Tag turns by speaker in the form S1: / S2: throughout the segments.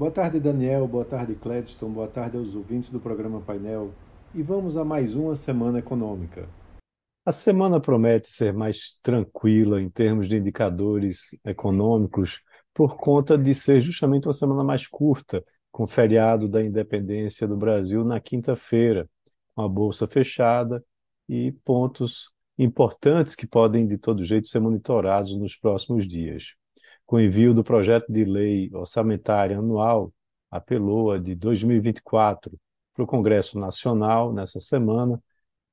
S1: Boa tarde, Daniel. Boa tarde, Cledston. Boa tarde aos ouvintes do programa Painel. E vamos a mais uma semana econômica. A semana promete ser mais tranquila em termos de indicadores econômicos, por conta de ser justamente uma semana mais curta, com o feriado da independência do Brasil na quinta-feira, com a bolsa fechada e pontos importantes que podem, de todo jeito, ser monitorados nos próximos dias. Com envio do projeto de lei orçamentária anual, a PELOA de 2024, para o Congresso Nacional nessa semana,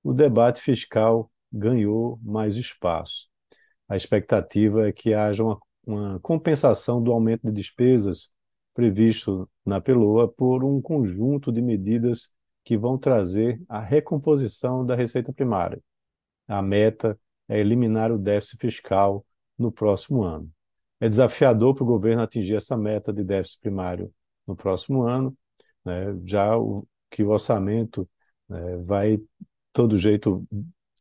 S1: o debate fiscal ganhou mais espaço. A expectativa é que haja uma, uma compensação do aumento de despesas previsto na PELOA por um conjunto de medidas que vão trazer a recomposição da receita primária. A meta é eliminar o déficit fiscal no próximo ano. É desafiador para o governo atingir essa meta de déficit primário no próximo ano, né, já o, que o orçamento né, vai, todo jeito,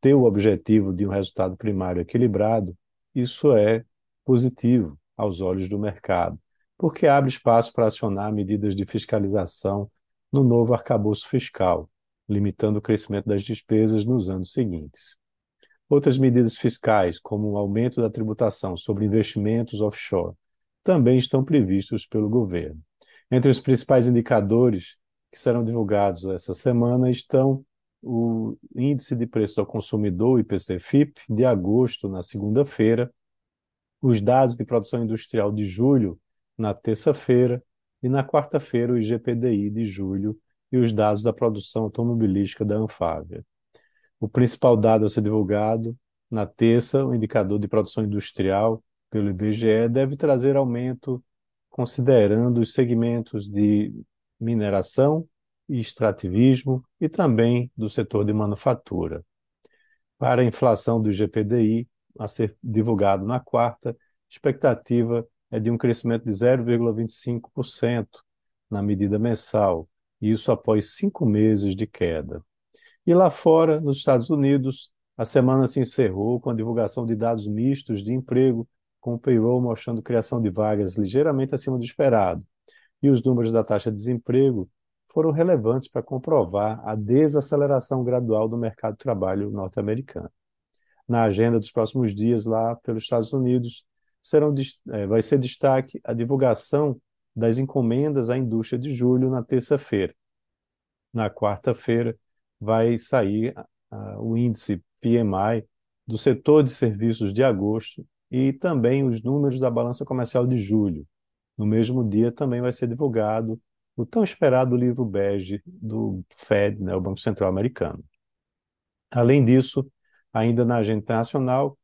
S1: ter o objetivo de um resultado primário equilibrado, isso é positivo aos olhos do mercado porque abre espaço para acionar medidas de fiscalização no novo arcabouço fiscal, limitando o crescimento das despesas nos anos seguintes. Outras medidas fiscais, como o aumento da tributação sobre investimentos offshore, também estão previstos pelo governo. Entre os principais indicadores que serão divulgados essa semana estão o Índice de Preços ao Consumidor, IPC-FIP, de agosto, na segunda-feira, os dados de produção industrial de julho, na terça-feira, e na quarta-feira o IGPDI de julho e os dados da produção automobilística da Anfávia. O principal dado a ser divulgado na terça, o indicador de produção industrial pelo IBGE, deve trazer aumento considerando os segmentos de mineração e extrativismo e também do setor de manufatura. Para a inflação do IGPDI, a ser divulgado na quarta, expectativa é de um crescimento de 0,25% na medida mensal, isso após cinco meses de queda. E lá fora, nos Estados Unidos, a semana se encerrou com a divulgação de dados mistos de emprego, com o payroll mostrando criação de vagas ligeiramente acima do esperado. E os números da taxa de desemprego foram relevantes para comprovar a desaceleração gradual do mercado de trabalho norte-americano. Na agenda dos próximos dias lá pelos Estados Unidos, serão, é, vai ser destaque a divulgação das encomendas à indústria de julho na terça-feira. Na quarta-feira vai sair o índice PMI do setor de serviços de agosto e também os números da balança comercial de julho. No mesmo dia também vai ser divulgado o tão esperado livro bege do Fed, né, o Banco Central Americano. Além disso, ainda na agenda internacional,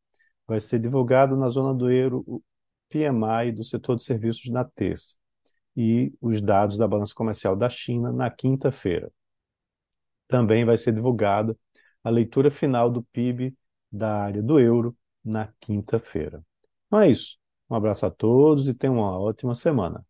S1: vai ser divulgado na zona do euro o PMI do setor de serviços na terça e os dados da balança comercial da China na quinta-feira. Também vai ser divulgada a leitura final do PIB da área do euro na quinta-feira. Então é isso. Um abraço a todos e tenham uma ótima semana.